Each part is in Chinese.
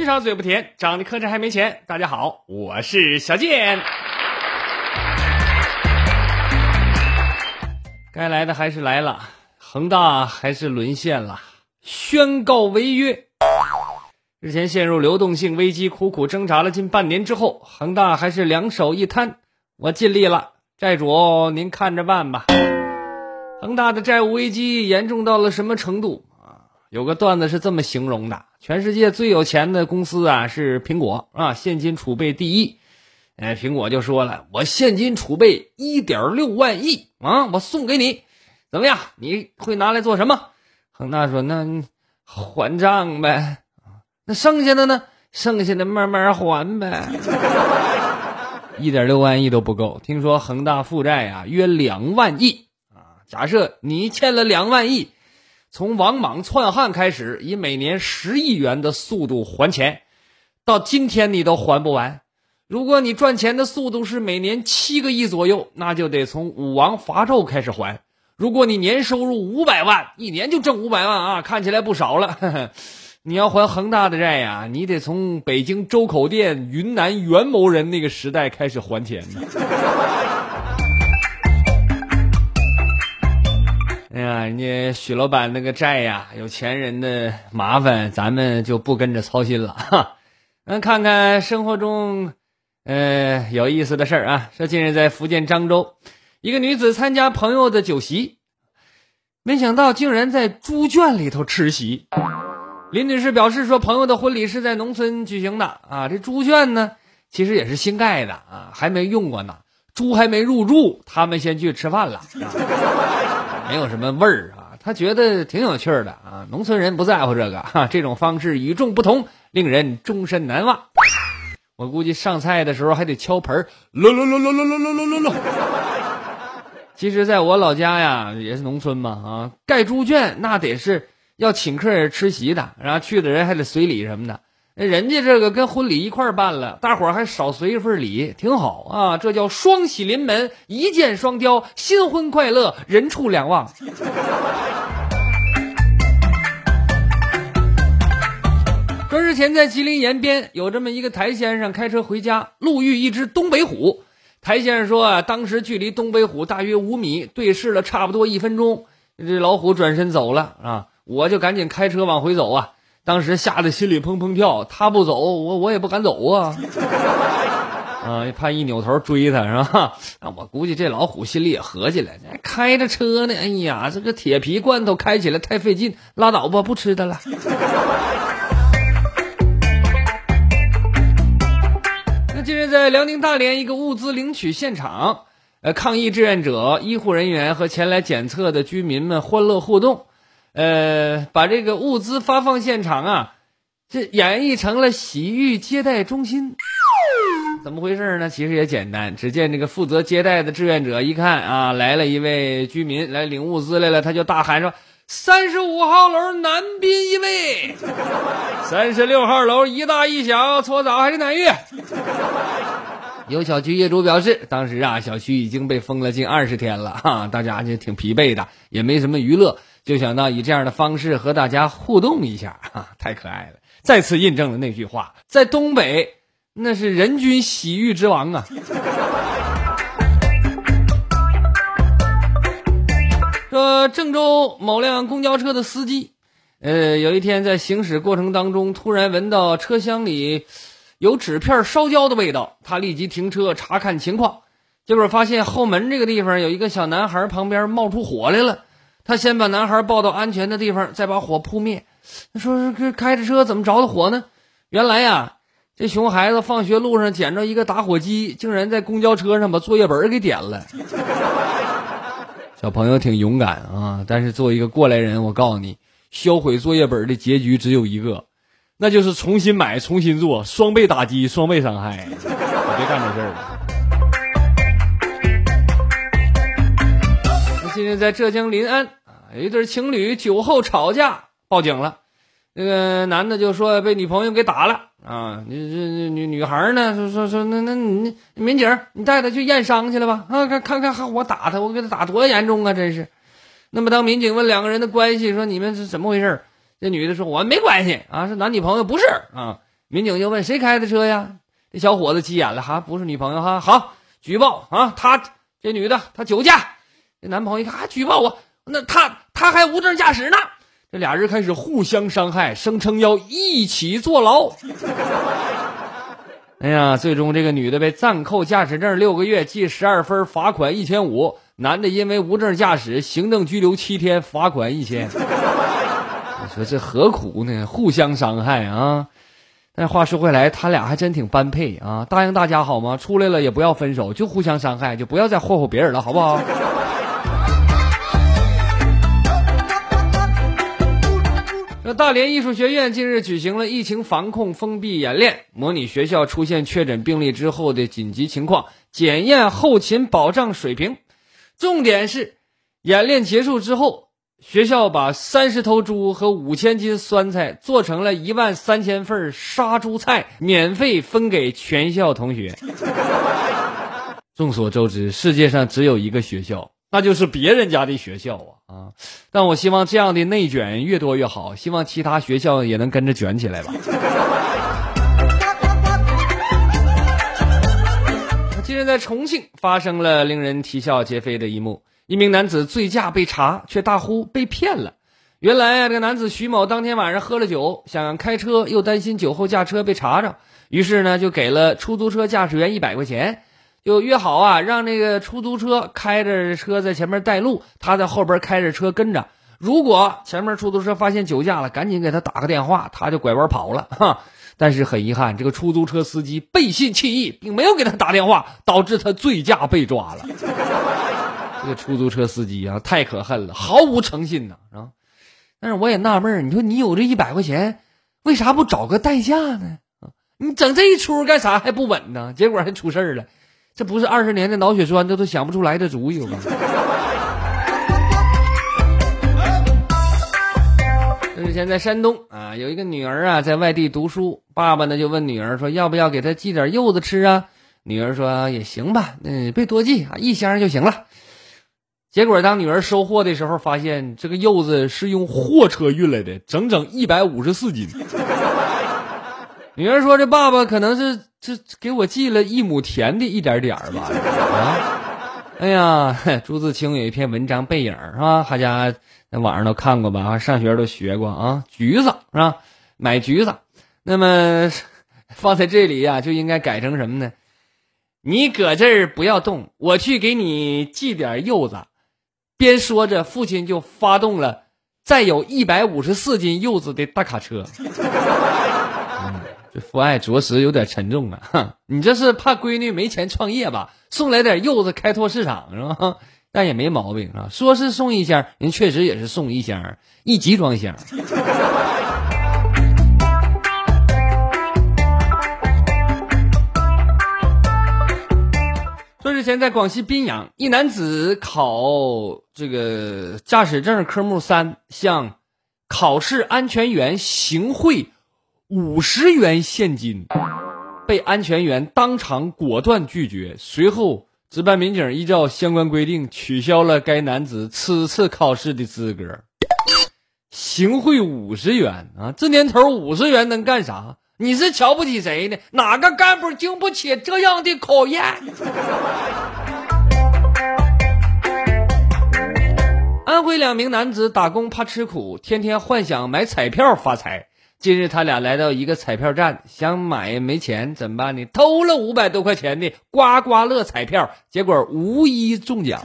人少嘴不甜，长得磕碜还没钱。大家好，我是小健。该来的还是来了，恒大还是沦陷了，宣告违约。日前陷入流动性危机，苦苦挣扎了近半年之后，恒大还是两手一摊，我尽力了，债主您看着办吧。恒大的债务危机严重到了什么程度？有个段子是这么形容的。全世界最有钱的公司啊是苹果啊，现金储备第一。哎，苹果就说了，我现金储备一点六万亿啊，我送给你，怎么样？你会拿来做什么？恒大说，那还账呗。那剩下的呢？剩下的慢慢还呗。一点六万亿都不够，听说恒大负债啊约两万亿啊。假设你欠了两万亿。从王莽篡汉开始，以每年十亿元的速度还钱，到今天你都还不完。如果你赚钱的速度是每年七个亿左右，那就得从武王伐纣开始还。如果你年收入五百万，一年就挣五百万啊，看起来不少了。你要还恒大的债呀，你得从北京周口店、云南元谋人那个时代开始还钱呢。哎呀，人家许老板那个债呀，有钱人的麻烦，咱们就不跟着操心了哈。那看看生活中，呃，有意思的事儿啊。说近日在福建漳州，一个女子参加朋友的酒席，没想到竟然在猪圈里头吃席。林女士表示说，朋友的婚礼是在农村举行的啊，这猪圈呢，其实也是新盖的啊，还没用过呢，猪还没入住，他们先去吃饭了。没有什么味儿啊，他觉得挺有趣的啊。农村人不在乎这个 哈，这种方式与众不同，令人终身难忘。我估计上菜的时候还得敲盆儿，噜噜噜噜噜噜噜噜噜。其实，在我老家呀，也是农村嘛啊，盖猪圈那得是要请客吃席的，然后去的人还得随礼什么的。人家这个跟婚礼一块办了，大伙还少随一份礼，挺好啊！这叫双喜临门，一箭双雕，新婚快乐，人畜两旺。说日前在吉林延边有这么一个台先生开车回家，路遇一只东北虎。台先生说啊，当时距离东北虎大约五米，对视了差不多一分钟，这老虎转身走了啊，我就赶紧开车往回走啊。当时吓得心里砰砰跳，他不走，我我也不敢走啊！啊，怕一扭头追他是吧？啊，我估计这老虎心里也合计了，开着车呢，哎呀，这个铁皮罐头开起来太费劲，拉倒吧，不吃它了。那近日在辽宁大连一个物资领取现场，呃，抗疫志愿者、医护人员和前来检测的居民们欢乐互动。呃，把这个物资发放现场啊，这演绎成了洗浴接待中心，怎么回事呢？其实也简单，只见这个负责接待的志愿者一看啊，来了一位居民来领物资来了，他就大喊说：“三十五号楼男宾一位，三十六号楼一大一小，搓澡还是奶浴？”有小区业主表示，当时啊，小区已经被封了近二十天了，哈，大家就挺疲惫的，也没什么娱乐。就想到以这样的方式和大家互动一下，啊，太可爱了！再次印证了那句话，在东北那是人均洗浴之王啊。说郑州某辆公交车的司机，呃，有一天在行驶过程当中，突然闻到车厢里有纸片烧焦的味道，他立即停车查看情况，结果发现后门这个地方有一个小男孩旁边冒出火来了。他先把男孩抱到安全的地方，再把火扑灭。他说：“是开着车怎么着的火呢？”原来呀，这熊孩子放学路上捡着一个打火机，竟然在公交车上把作业本给点了。小朋友挺勇敢啊，但是作为一个过来人，我告诉你，销毁作业本的结局只有一个，那就是重新买、重新做，双倍打击、双倍伤害。别干这事了。近在浙江临安啊，有一对情侣酒后吵架，报警了。那个男的就说被女朋友给打了啊，你这女女孩呢说说说那那你民警你带他去验伤去了吧啊看看看我打他我给他打多严重啊真是。那么当民警问两个人的关系说你们是怎么回事？这女的说我没关系啊是男女朋友不是啊。民警就问谁开的车呀？这小伙子急眼了哈不是女朋友哈好举报啊他这女的她酒驾。这男朋友一看还举报我那他他还无证驾驶呢。这俩人开始互相伤害，声称要一起坐牢。哎呀，最终这个女的被暂扣驾驶证六个月，记十二分，罚款一千五；男的因为无证驾驶，行政拘留七天，罚款一千。你说这何苦呢？互相伤害啊！但话说回来，他俩还真挺般配啊！答应大家好吗？出来了也不要分手，就互相伤害，就不要再霍霍别人了，好不好？大连艺术学院近日举行了疫情防控封闭演练，模拟学校出现确诊病例之后的紧急情况，检验后勤保障水平。重点是，演练结束之后，学校把三十头猪和五千斤酸菜做成了一万三千份杀猪菜，免费分给全校同学。众所周知，世界上只有一个学校。那就是别人家的学校啊啊！但我希望这样的内卷越多越好，希望其他学校也能跟着卷起来吧。近日在重庆发生了令人啼笑皆非的一幕：一名男子醉驾被查，却大呼被骗了。原来啊，这个男子徐某当天晚上喝了酒，想开车，又担心酒后驾车被查着，于是呢就给了出租车驾驶员一百块钱。就约好啊，让那个出租车开着车在前面带路，他在后边开着车跟着。如果前面出租车发现酒驾了，赶紧给他打个电话，他就拐弯跑了。哈，但是很遗憾，这个出租车司机背信弃义，并没有给他打电话，导致他醉驾被抓了。这个出租车司机啊，太可恨了，毫无诚信呐啊！但是我也纳闷你说你有这一百块钱，为啥不找个代驾呢？你整这一出干啥还不稳呢？结果还出事了。这不是二十年的脑血栓，这都想不出来的主意。吗？这是现在山东啊，有一个女儿啊在外地读书，爸爸呢就问女儿说要不要给她寄点柚子吃啊？女儿说也行吧，嗯，别多寄啊，一箱就行了。结果当女儿收货的时候，发现这个柚子是用货车运来的，整整一百五十四斤。女儿说：“这爸爸可能是这给我寄了一亩田的一点点儿吧。”啊，哎呀，朱自清有一篇文章背影是吧？大家在网上都看过吧？上学都学过啊。橘子是吧？买橘子，那么放在这里呀，就应该改成什么呢？你搁这儿不要动，我去给你寄点柚子。边说着，父亲就发动了载有一百五十四斤柚子的大卡车。这父爱着实有点沉重啊！哼，你这是怕闺女没钱创业吧？送来点柚子开拓市场是吧？但也没毛病啊。说是送一箱，人确实也是送一箱，一集装箱。说日前在广西宾阳，一男子考这个驾驶证科目三，向考试安全员行贿。五十元现金，被安全员当场果断拒绝。随后，值班民警依照相关规定取消了该男子此次考试的资格。行贿五十元啊！这年头五十元能干啥？你是瞧不起谁呢？哪个干部经不起这样的考验？安徽两名男子打工怕吃苦，天天幻想买彩票发财。近日，他俩来到一个彩票站，想买没钱，怎么办呢？偷了五百多块钱的刮刮乐彩票，结果无一中奖，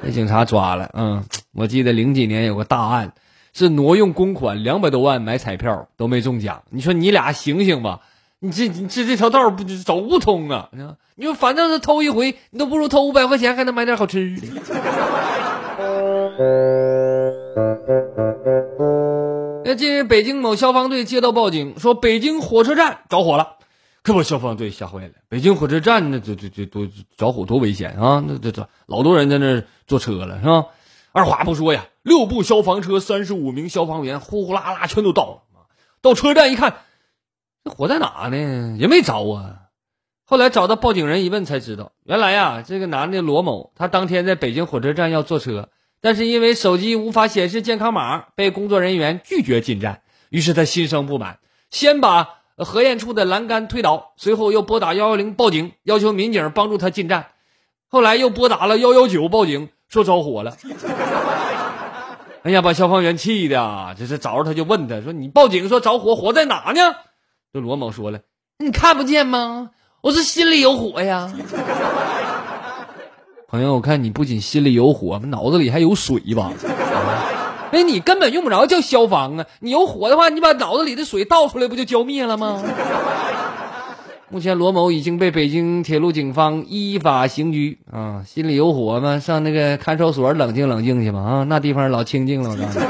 被警察抓了。嗯，我记得零几年有个大案，是挪用公款两百多万买彩票都没中奖。你说你俩醒醒吧！你这你这这条道不走不通啊！你说反正是偷一回，你都不如偷五百块钱还能买点好吃的。近日，北京某消防队接到报警，说北京火车站着火了，可把消防队吓坏了。北京火车站那这这这多着火多危险啊！那这这老多人在那坐车了是吧？二话不说呀，六部消防车，三十五名消防员，呼呼啦啦全都到了。到车站一看，这火在哪呢？也没着啊。后来找到报警人一问才知道，原来呀，这个男的罗某，他当天在北京火车站要坐车。但是因为手机无法显示健康码，被工作人员拒绝进站。于是他心生不满，先把核验处的栏杆推倒，随后又拨打幺幺零报警，要求民警帮助他进站。后来又拨打了幺幺九报警，说着火了。哎呀，把消防员气的，这是找着他就问他说：“你报警说着火，火在哪呢？”这罗某说了：“你看不见吗？我是心里有火呀。”朋友，我看你不仅心里有火，脑子里还有水吧？那，你根本用不着叫消防啊！你有火的话，你把脑子里的水倒出来，不就浇灭了吗？目前罗某已经被北京铁路警方依法刑拘啊！心里有火吗？上那个看守所冷静冷静去吧！啊，那地方老清静了。我告诉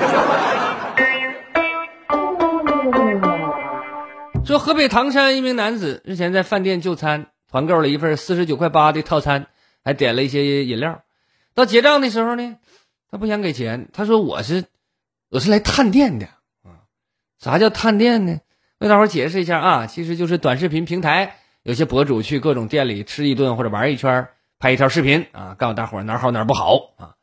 你，说河北唐山一名男子日前在饭店就餐，团购了一份四十九块八的套餐。还点了一些饮料，到结账的时候呢，他不想给钱。他说：“我是我是来探店的啊，啥叫探店呢？为大伙解释一下啊，其实就是短视频平台有些博主去各种店里吃一顿或者玩一圈，拍一条视频啊，告诉大伙哪好哪不好啊。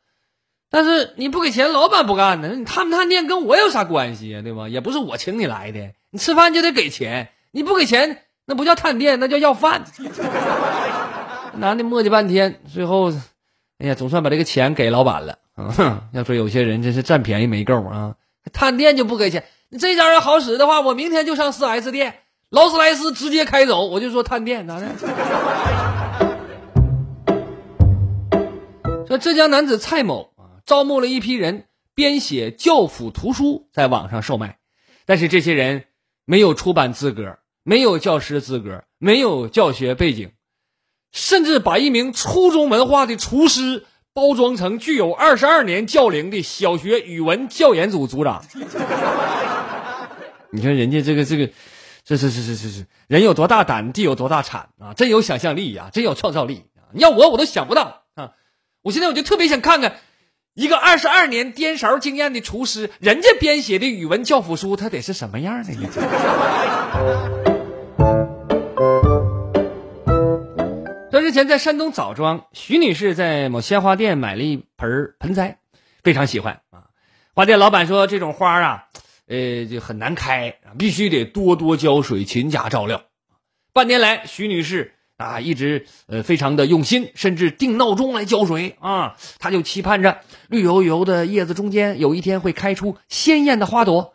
但是你不给钱，老板不干呢。你探不探店跟我有啥关系呀？对吧？也不是我请你来的，你吃饭就得给钱，你不给钱那不叫探店，那叫要饭。”男的磨叽半天，最后，哎呀，总算把这个钱给老板了。要说有些人真是占便宜没够啊！探店就不给钱，你这家要好使的话，我明天就上四 S 店，劳斯莱斯直接开走，我就说探店咋的？说浙江男子蔡某啊，招募了一批人编写教辅图书，在网上售卖，但是这些人没有出版资格，没有教师资格，没有教学背景。甚至把一名初中文化的厨师包装成具有二十二年教龄的小学语文教研组组长。你看人家这个这个，这是是是是是，人有多大胆，地有多大产啊！真有想象力呀，真有创造力啊！要我我都想不到啊！我现在我就特别想看看，一个二十二年颠勺经验的厨师，人家编写的语文教辅书，他得是什么样的呢？说日前在山东枣庄，徐女士在某鲜花店买了一盆盆栽，非常喜欢啊。花店老板说这种花啊，呃，就很难开，必须得多多浇水，勤加照料。半年来，徐女士啊一直呃非常的用心，甚至定闹钟来浇水啊。她就期盼着绿油油的叶子中间有一天会开出鲜艳的花朵。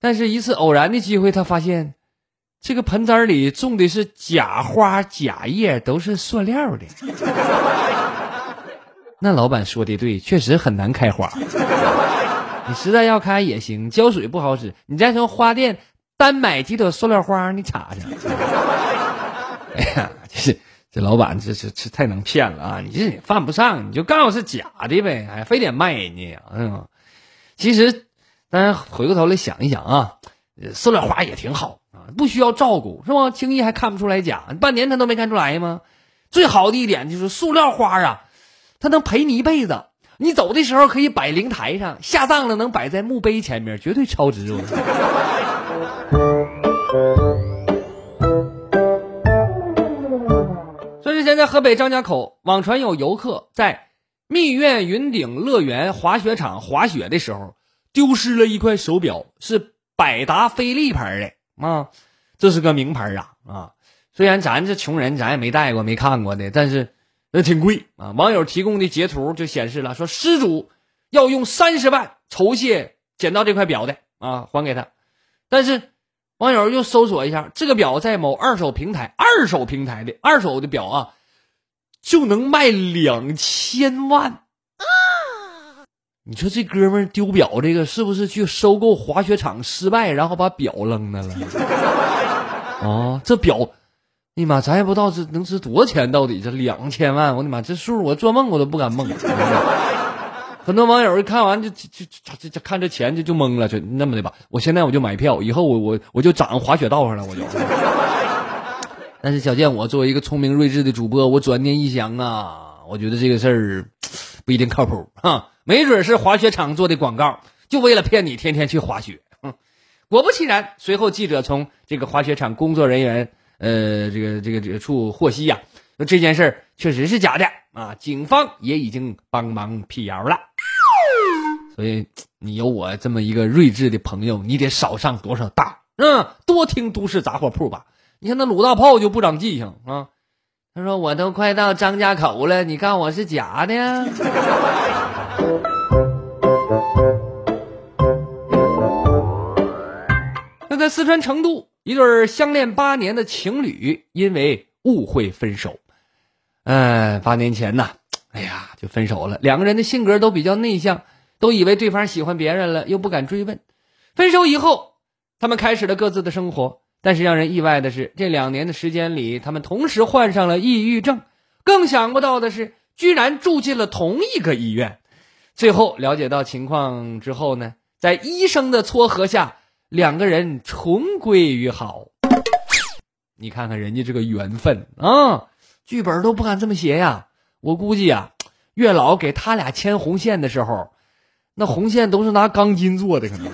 但是，一次偶然的机会，她发现。这个盆栽里种的是假花假叶，都是塑料的。那老板说的对，确实很难开花。你实在要开也行，浇水不好使。你再从花店单买几朵塑料花，你插上。哎呀，这这老板这这这太能骗了啊！你这犯不上，你就告诉是假的呗，还非得卖人家呀？嗯，其实，当然回过头来想一想啊，塑料花也挺好。不需要照顾是吧？轻易还看不出来假，半年他都没看出来吗？最好的一点就是塑料花啊，它能陪你一辈子。你走的时候可以摆灵台上，下葬了能摆在墓碑前面，绝对超值。说之前在河北张家口，网传有游客在蜜苑云顶乐园滑雪场滑雪的时候，丢失了一块手表，是百达翡丽牌的。啊，这是个名牌啊啊！虽然咱这穷人，咱也没戴过、没看过的，但是那挺贵啊。网友提供的截图就显示了，说失主要用三十万酬谢捡到这块表的啊，还给他。但是网友又搜索一下，这个表在某二手平台，二手平台的二手的表啊，就能卖两千万。你说这哥们丢表这个是不是去收购滑雪场失败，然后把表扔那了？啊，这表，哎呀妈，咱也不知道这能值多少钱，到底这两千万，我的妈，这数我做梦我都不敢梦。很多网友一看完就就就就就看这钱就就懵了，就那么的吧。我现在我就买票，以后我我我就长滑雪道上了，我就。但是小健，我作为一个聪明睿智的主播，我转念一想啊，我觉得这个事儿不一定靠谱啊，没准是滑雪场做的广告，就为了骗你天天去滑雪。果不其然，随后记者从这个滑雪场工作人员呃这个这个这个处获悉呀，说这件事儿确实是假的啊，警方也已经帮忙辟谣了。所以你有我这么一个睿智的朋友，你得少上多少当，嗯，多听都市杂货铺吧。你看那鲁大炮就不长记性啊。他说我都快到张家口了，你看我是假的。那在四川成都，一对相恋八年的情侣因为误会分手。嗯，八年前呢，哎呀，就分手了。两个人的性格都比较内向。都以为对方喜欢别人了，又不敢追问。分手以后，他们开始了各自的生活。但是让人意外的是，这两年的时间里，他们同时患上了抑郁症。更想不到的是，居然住进了同一个医院。最后了解到情况之后呢，在医生的撮合下，两个人重归于好。你看看人家这个缘分啊，剧本都不敢这么写呀。我估计啊，月老给他俩牵红线的时候。那红线都是拿钢筋做的，可能。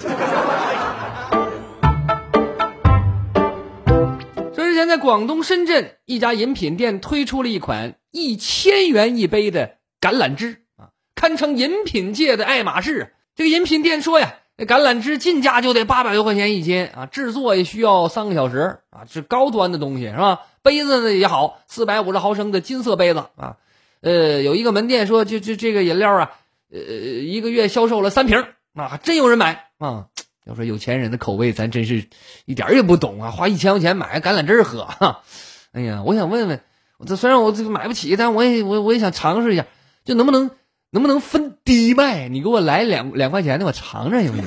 说之前在广东深圳一家饮品店推出了一款一千元一杯的橄榄汁，堪称饮品界的爱马仕。这个饮品店说呀，这橄榄枝进价就得八百多块钱一斤啊，制作也需要三个小时啊，是高端的东西是吧？杯子呢也好，四百五十毫升的金色杯子啊。呃，有一个门店说，就就这个饮料啊。呃，一个月销售了三瓶啊，还真有人买啊！要说有钱人的口味，咱真是一点也不懂啊！花一千块钱买个橄榄汁喝，哈！哎呀，我想问问，这虽然我这个买不起，但我也我我也想尝试一下，就能不能能不能分低卖？你给我来两两块钱的，我尝尝行不行？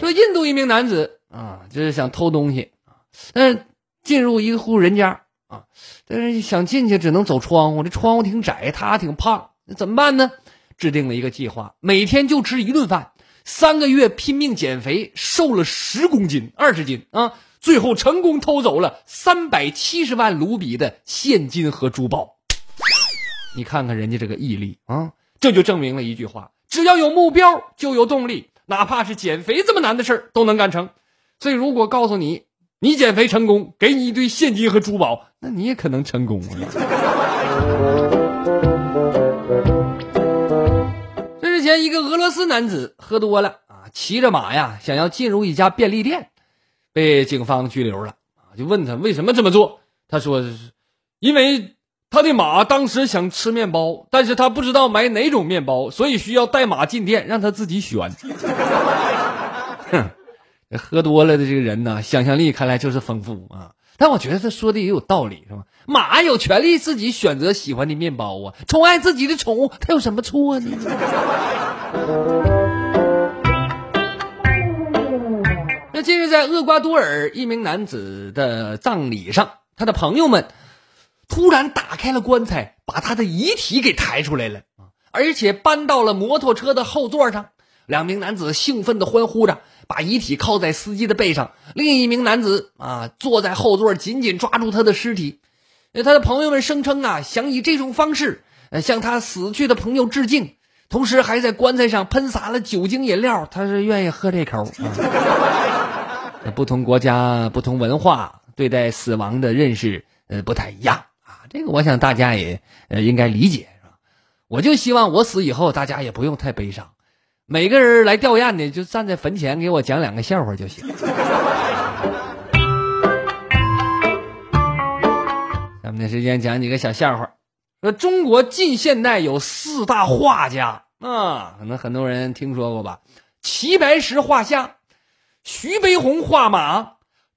说印度一名男子啊，就是想偷东西啊，但是进入一户人家啊。但是想进去只能走窗户，这窗户挺窄，他挺胖，那怎么办呢？制定了一个计划，每天就吃一顿饭，三个月拼命减肥，瘦了十公斤、二十斤啊！最后成功偷走了三百七十万卢比的现金和珠宝。你看看人家这个毅力啊，这就证明了一句话：只要有目标，就有动力，哪怕是减肥这么难的事儿都能干成。所以，如果告诉你。你减肥成功，给你一堆现金和珠宝，那你也可能成功啊。这之前，一个俄罗斯男子喝多了啊，骑着马呀，想要进入一家便利店，被警方拘留了啊。就问他为什么这么做，他说是，因为他的马当时想吃面包，但是他不知道买哪种面包，所以需要带马进店，让他自己选。哼。喝多了的这个人呢，想象力看来就是丰富啊。但我觉得他说的也有道理，是吧？马有权利自己选择喜欢的面包啊，宠爱自己的宠物，他有什么错呢？那近日在厄瓜多尔，一名男子的葬礼上，他的朋友们突然打开了棺材，把他的遗体给抬出来了，而且搬到了摩托车的后座上。两名男子兴奋地欢呼着，把遗体靠在司机的背上。另一名男子啊，坐在后座，紧紧抓住他的尸体。他的朋友们声称啊，想以这种方式向他死去的朋友致敬，同时还在棺材上喷洒了酒精饮料。他是愿意喝这口。不同国家、不同文化对待死亡的认识呃不太一样啊，这个我想大家也呃应该理解是吧？我就希望我死以后，大家也不用太悲伤。每个人来吊唁的，就站在坟前给我讲两个笑话就行。下面的时间讲几个小笑话。说中国近现代有四大画家啊，可能很多人听说过吧？齐白石画虾，徐悲鸿画马，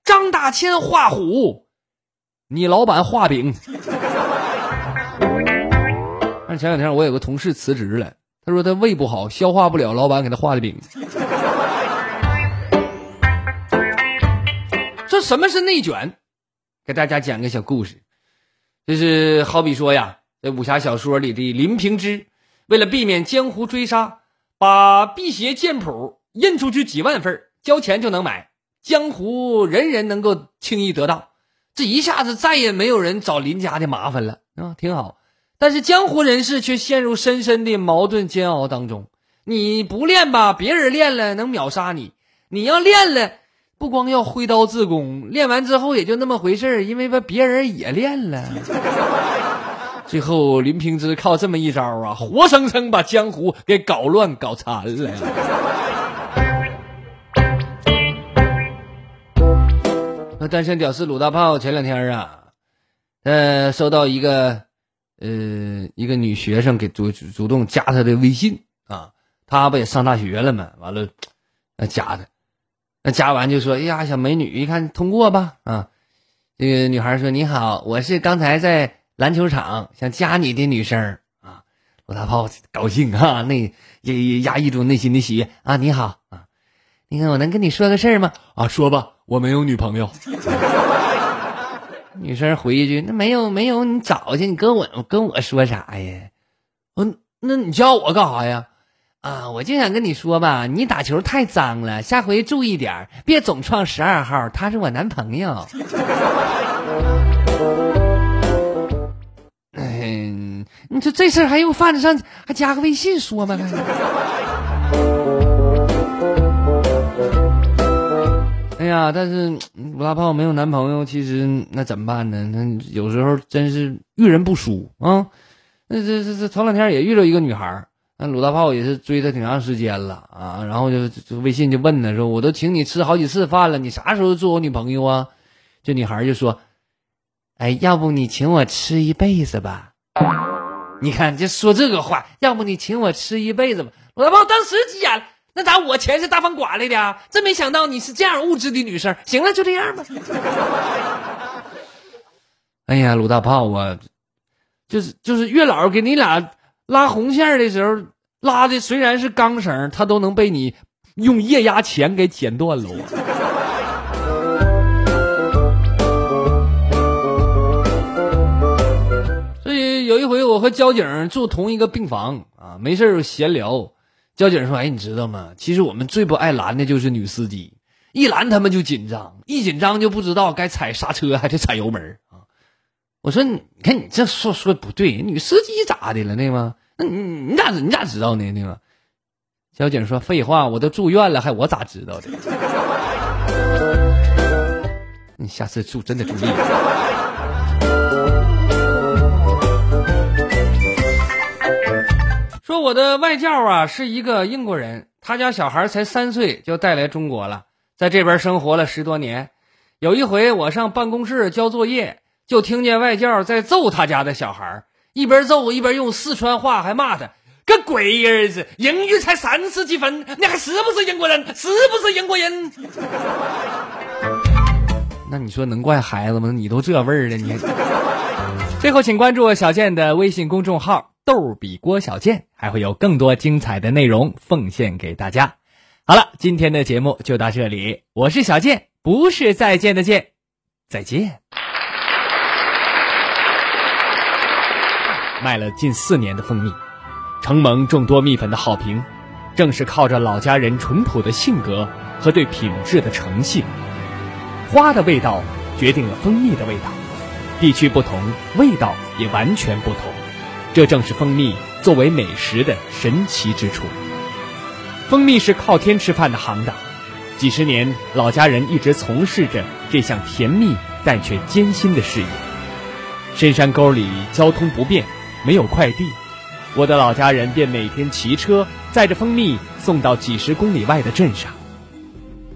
张大千画虎，你老板画饼。上前两天我有个同事辞职了，他说他胃不好，消化不了老板给他画的饼。这什么是内卷？给大家讲个小故事，就是好比说呀，在武侠小说里的林平之，为了避免江湖追杀，把辟邪剑谱印出去几万份，交钱就能买，江湖人人能够轻易得到，这一下子再也没有人找林家的麻烦了啊，挺好。但是江湖人士却陷入深深的矛盾煎熬当中。你不练吧，别人练了能秒杀你；你要练了。不光要挥刀自宫，练完之后也就那么回事，因为吧别人也练了。最后林平之靠这么一招啊，活生生把江湖给搞乱搞残了。单身屌丝鲁大炮前两天啊，呃，收到一个呃一个女学生给主主动加他的微信啊，他不也上大学了吗？完了，那加他。那加完就说：“哎呀，小美女，一看通过吧。”啊，这个女孩说：“你好，我是刚才在篮球场想加你的女生啊。”鲁大炮高兴啊，那也压抑住内心的喜悦啊。你好啊，那个我能跟你说个事儿吗？啊，说吧，我没有女朋友。女生回一句：“那没有没有，你找去，你跟我跟我说啥呀？嗯，那你叫我干啥呀？”啊，我就想跟你说吧，你打球太脏了，下回注意点别总创十二号，他是我男朋友。嗯，你说这事还用犯得上还加个微信说吗？哎呀，但是鲁大炮没有男朋友，其实那怎么办呢？那有时候真是遇人不淑啊。那这这这头两天也遇到一个女孩。那鲁大炮也是追她挺长时间了啊，然后就就微信就问她说：“我都请你吃好几次饭了，你啥时候做我女朋友啊？”这女孩就说：“哎，要不你请我吃一辈子吧？你看就说这个话，要不你请我吃一辈子吧？”鲁大炮当时急眼了，那咋我钱是大方刮来的？真没想到你是这样物质的女生。行了，就这样吧。哎呀，鲁大炮啊，就是就是月老给你俩。拉红线的时候，拉的虽然是钢绳，他都能被你用液压钳给剪断了。所以有一回，我和交警住同一个病房啊，没事闲聊。交警说：“哎，你知道吗？其实我们最不爱拦的就是女司机，一拦他们就紧张，一紧张就不知道该踩刹车还是踩油门啊。”我说：“你看你这说说不对，女司机咋的了，对吗？那你你咋你咋知道呢？那个？”交警说：“废话，我都住院了，还我咋知道的？你下次住真的注意。”我的外教啊是一个英国人，他家小孩才三岁就带来中国了，在这边生活了十多年。有一回我上办公室交作业。就听见外教在揍他家的小孩，一边揍一边用四川话还骂他个鬼儿子，英语才三十几分，你还是不是英国人？是不是英国人？那你说能怪孩子吗？你都这味儿了，你。最后，请关注小健的微信公众号“逗比郭小健”，还会有更多精彩的内容奉献给大家。好了，今天的节目就到这里，我是小健，不是再见的见，再见。卖了近四年的蜂蜜，承蒙众多蜜粉的好评，正是靠着老家人淳朴的性格和对品质的诚信。花的味道决定了蜂蜜的味道，地区不同，味道也完全不同。这正是蜂蜜作为美食的神奇之处。蜂蜜是靠天吃饭的行当，几十年老家人一直从事着这项甜蜜但却艰辛的事业。深山沟里交通不便。没有快递，我的老家人便每天骑车载着蜂蜜送到几十公里外的镇上。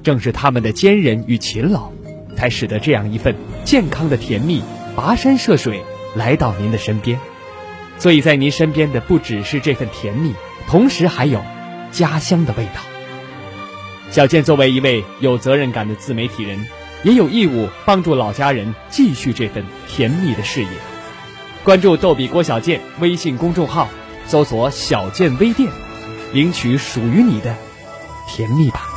正是他们的坚韧与勤劳，才使得这样一份健康的甜蜜跋山涉水来到您的身边。所以在您身边的不只是这份甜蜜，同时还有家乡的味道。小健作为一位有责任感的自媒体人，也有义务帮助老家人继续这份甜蜜的事业。关注逗比郭小贱微信公众号，搜索“小贱微店”，领取属于你的甜蜜吧。